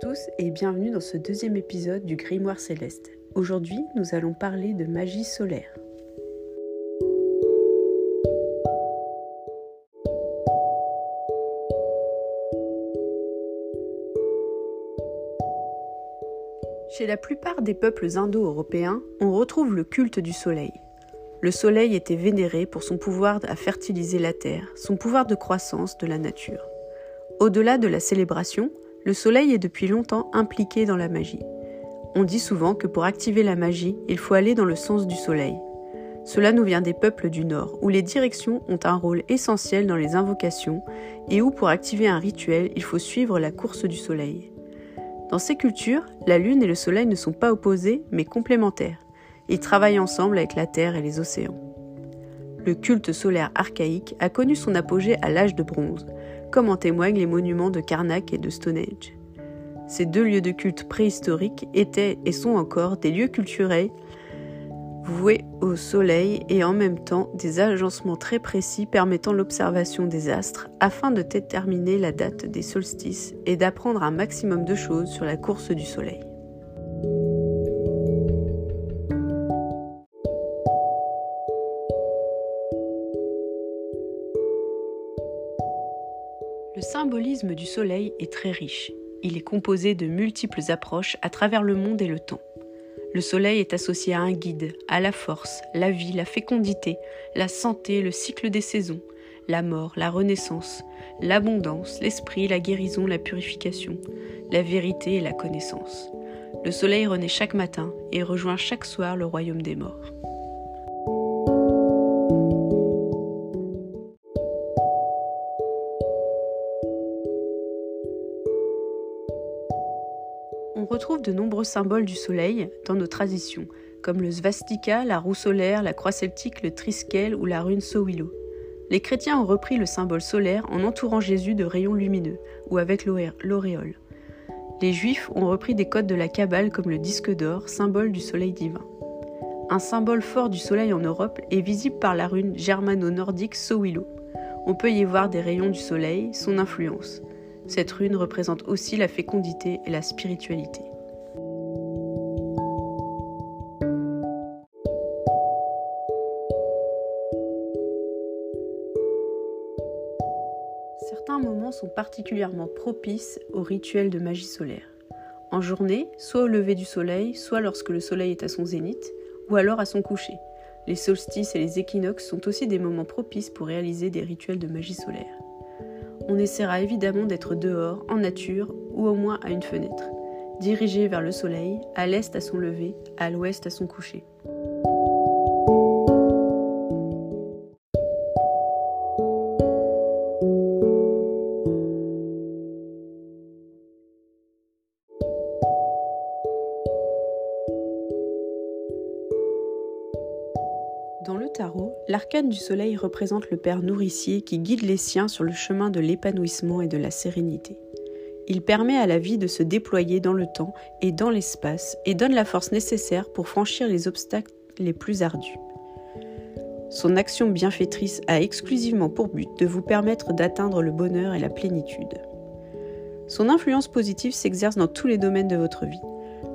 tous et bienvenue dans ce deuxième épisode du Grimoire céleste. Aujourd'hui, nous allons parler de magie solaire. Chez la plupart des peuples indo-européens, on retrouve le culte du soleil. Le soleil était vénéré pour son pouvoir à fertiliser la terre, son pouvoir de croissance de la nature. Au-delà de la célébration, le soleil est depuis longtemps impliqué dans la magie. On dit souvent que pour activer la magie, il faut aller dans le sens du soleil. Cela nous vient des peuples du Nord, où les directions ont un rôle essentiel dans les invocations et où pour activer un rituel, il faut suivre la course du soleil. Dans ces cultures, la Lune et le Soleil ne sont pas opposés, mais complémentaires. Ils travaillent ensemble avec la Terre et les océans. Le culte solaire archaïque a connu son apogée à l'âge de bronze, comme en témoignent les monuments de Karnak et de Stonehenge. Ces deux lieux de culte préhistoriques étaient et sont encore des lieux culturels voués au soleil et en même temps des agencements très précis permettant l'observation des astres afin de déterminer la date des solstices et d'apprendre un maximum de choses sur la course du soleil. Symbolisme du soleil est très riche. Il est composé de multiples approches à travers le monde et le temps. Le soleil est associé à un guide, à la force, la vie, la fécondité, la santé, le cycle des saisons, la mort, la renaissance, l'abondance, l'esprit, la guérison, la purification, la vérité et la connaissance. Le soleil renaît chaque matin et rejoint chaque soir le royaume des morts. On retrouve de nombreux symboles du soleil dans nos traditions, comme le svastika, la roue solaire, la croix celtique, le triskel ou la rune Sowilo. Les chrétiens ont repris le symbole solaire en entourant Jésus de rayons lumineux ou avec l'auréole. Les juifs ont repris des codes de la Kabbale comme le disque d'or, symbole du soleil divin. Un symbole fort du soleil en Europe est visible par la rune germano-nordique Sowilo. On peut y voir des rayons du soleil, son influence. Cette rune représente aussi la fécondité et la spiritualité. Certains moments sont particulièrement propices au rituel de magie solaire. En journée, soit au lever du soleil, soit lorsque le soleil est à son zénith, ou alors à son coucher. Les solstices et les équinoxes sont aussi des moments propices pour réaliser des rituels de magie solaire on essaiera évidemment d'être dehors, en nature ou au moins à une fenêtre, dirigé vers le soleil, à l'est à son lever, à l'ouest à son coucher. L'arcane du soleil représente le Père nourricier qui guide les siens sur le chemin de l'épanouissement et de la sérénité. Il permet à la vie de se déployer dans le temps et dans l'espace et donne la force nécessaire pour franchir les obstacles les plus ardus. Son action bienfaitrice a exclusivement pour but de vous permettre d'atteindre le bonheur et la plénitude. Son influence positive s'exerce dans tous les domaines de votre vie.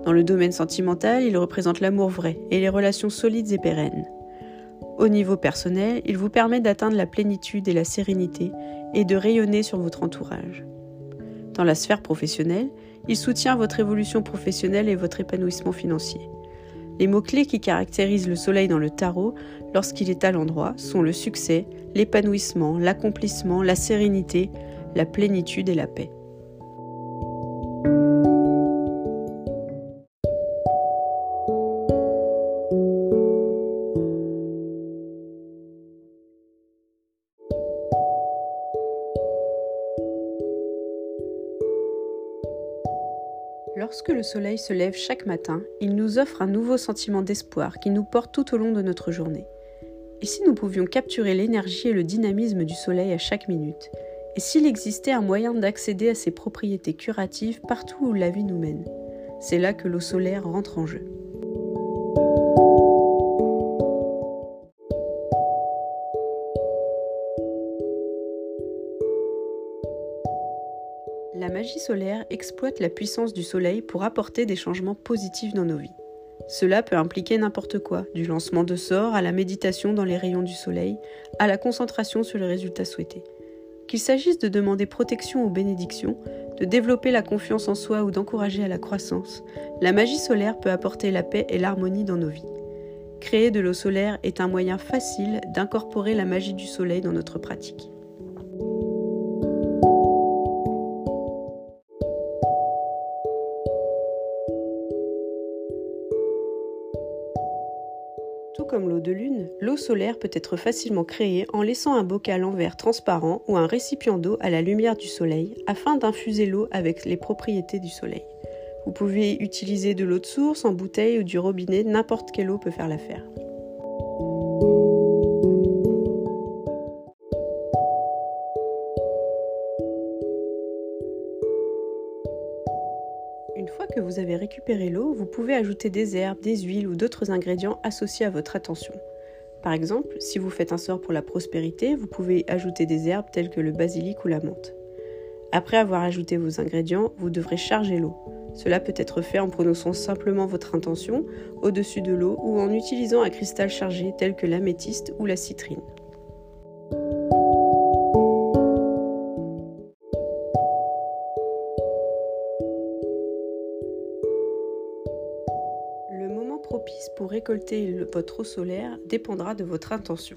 Dans le domaine sentimental, il représente l'amour vrai et les relations solides et pérennes. Au niveau personnel, il vous permet d'atteindre la plénitude et la sérénité et de rayonner sur votre entourage. Dans la sphère professionnelle, il soutient votre évolution professionnelle et votre épanouissement financier. Les mots-clés qui caractérisent le soleil dans le tarot lorsqu'il est à l'endroit sont le succès, l'épanouissement, l'accomplissement, la sérénité, la plénitude et la paix. Lorsque le soleil se lève chaque matin, il nous offre un nouveau sentiment d'espoir qui nous porte tout au long de notre journée. Et si nous pouvions capturer l'énergie et le dynamisme du soleil à chaque minute? Et s'il existait un moyen d'accéder à ses propriétés curatives partout où la vie nous mène? C'est là que l'eau solaire rentre en jeu. Magie solaire exploite la puissance du soleil pour apporter des changements positifs dans nos vies. Cela peut impliquer n'importe quoi, du lancement de sorts à la méditation dans les rayons du soleil, à la concentration sur le résultat souhaité. Qu'il s'agisse de demander protection ou bénédiction, de développer la confiance en soi ou d'encourager à la croissance, la magie solaire peut apporter la paix et l'harmonie dans nos vies. Créer de l'eau solaire est un moyen facile d'incorporer la magie du soleil dans notre pratique. Comme l'eau de lune, l'eau solaire peut être facilement créée en laissant un bocal en verre transparent ou un récipient d'eau à la lumière du soleil afin d'infuser l'eau avec les propriétés du soleil. Vous pouvez utiliser de l'eau de source en bouteille ou du robinet, n'importe quelle eau peut faire l'affaire. Vous avez récupéré l'eau, vous pouvez ajouter des herbes, des huiles ou d'autres ingrédients associés à votre attention. Par exemple, si vous faites un sort pour la prospérité, vous pouvez ajouter des herbes telles que le basilic ou la menthe. Après avoir ajouté vos ingrédients, vous devrez charger l'eau. Cela peut être fait en prononçant simplement votre intention au-dessus de l'eau ou en utilisant un cristal chargé tel que l'améthyste ou la citrine. Propice pour récolter votre eau solaire dépendra de votre intention.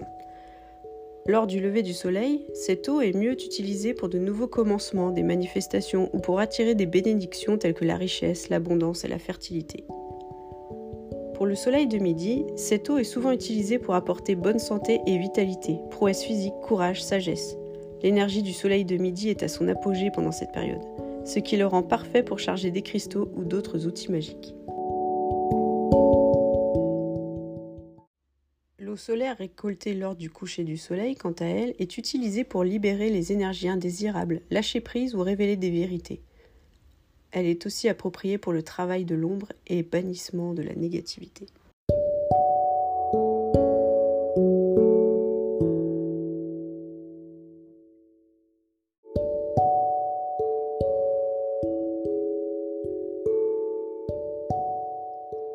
Lors du lever du soleil, cette eau est mieux utilisée pour de nouveaux commencements, des manifestations ou pour attirer des bénédictions telles que la richesse, l'abondance et la fertilité. Pour le soleil de midi, cette eau est souvent utilisée pour apporter bonne santé et vitalité, prouesse physique, courage, sagesse. L'énergie du soleil de midi est à son apogée pendant cette période, ce qui le rend parfait pour charger des cristaux ou d'autres outils magiques. L'eau solaire récoltée lors du coucher du soleil, quant à elle, est utilisée pour libérer les énergies indésirables, lâcher prise ou révéler des vérités. Elle est aussi appropriée pour le travail de l'ombre et bannissement de la négativité.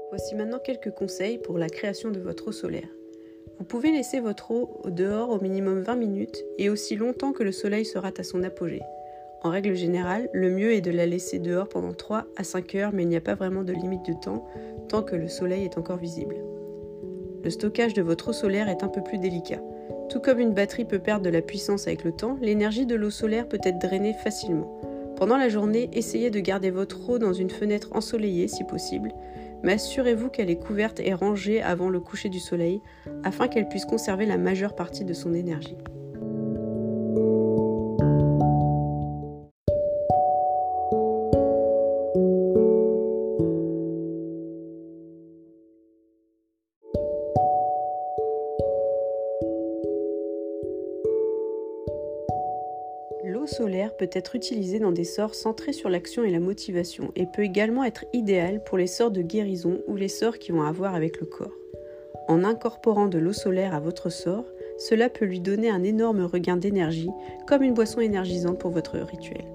Voici maintenant quelques conseils pour la création de votre eau solaire. Vous pouvez laisser votre eau dehors au minimum 20 minutes et aussi longtemps que le soleil sera à son apogée. En règle générale, le mieux est de la laisser dehors pendant 3 à 5 heures, mais il n'y a pas vraiment de limite de temps tant que le soleil est encore visible. Le stockage de votre eau solaire est un peu plus délicat. Tout comme une batterie peut perdre de la puissance avec le temps, l'énergie de l'eau solaire peut être drainée facilement. Pendant la journée, essayez de garder votre eau dans une fenêtre ensoleillée si possible, mais assurez-vous qu'elle est couverte et rangée avant le coucher du soleil afin qu'elle puisse conserver la majeure partie de son énergie. L'eau solaire peut être utilisée dans des sorts centrés sur l'action et la motivation et peut également être idéale pour les sorts de guérison ou les sorts qui ont à voir avec le corps. En incorporant de l'eau solaire à votre sort, cela peut lui donner un énorme regain d'énergie, comme une boisson énergisante pour votre rituel.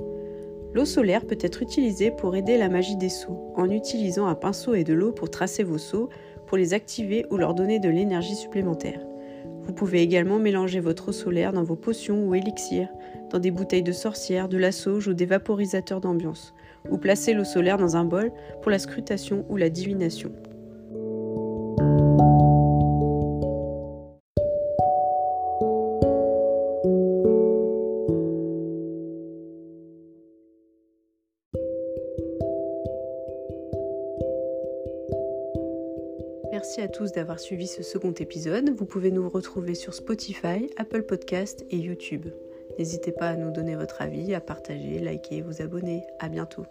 L'eau solaire peut être utilisée pour aider la magie des seaux, en utilisant un pinceau et de l'eau pour tracer vos seaux, pour les activer ou leur donner de l'énergie supplémentaire. Vous pouvez également mélanger votre eau solaire dans vos potions ou élixirs, dans des bouteilles de sorcière, de la sauge ou des vaporisateurs d'ambiance, ou placer l'eau solaire dans un bol pour la scrutation ou la divination. Merci à tous d'avoir suivi ce second épisode. Vous pouvez nous retrouver sur Spotify, Apple Podcast et YouTube. N'hésitez pas à nous donner votre avis, à partager, liker, vous abonner. À bientôt.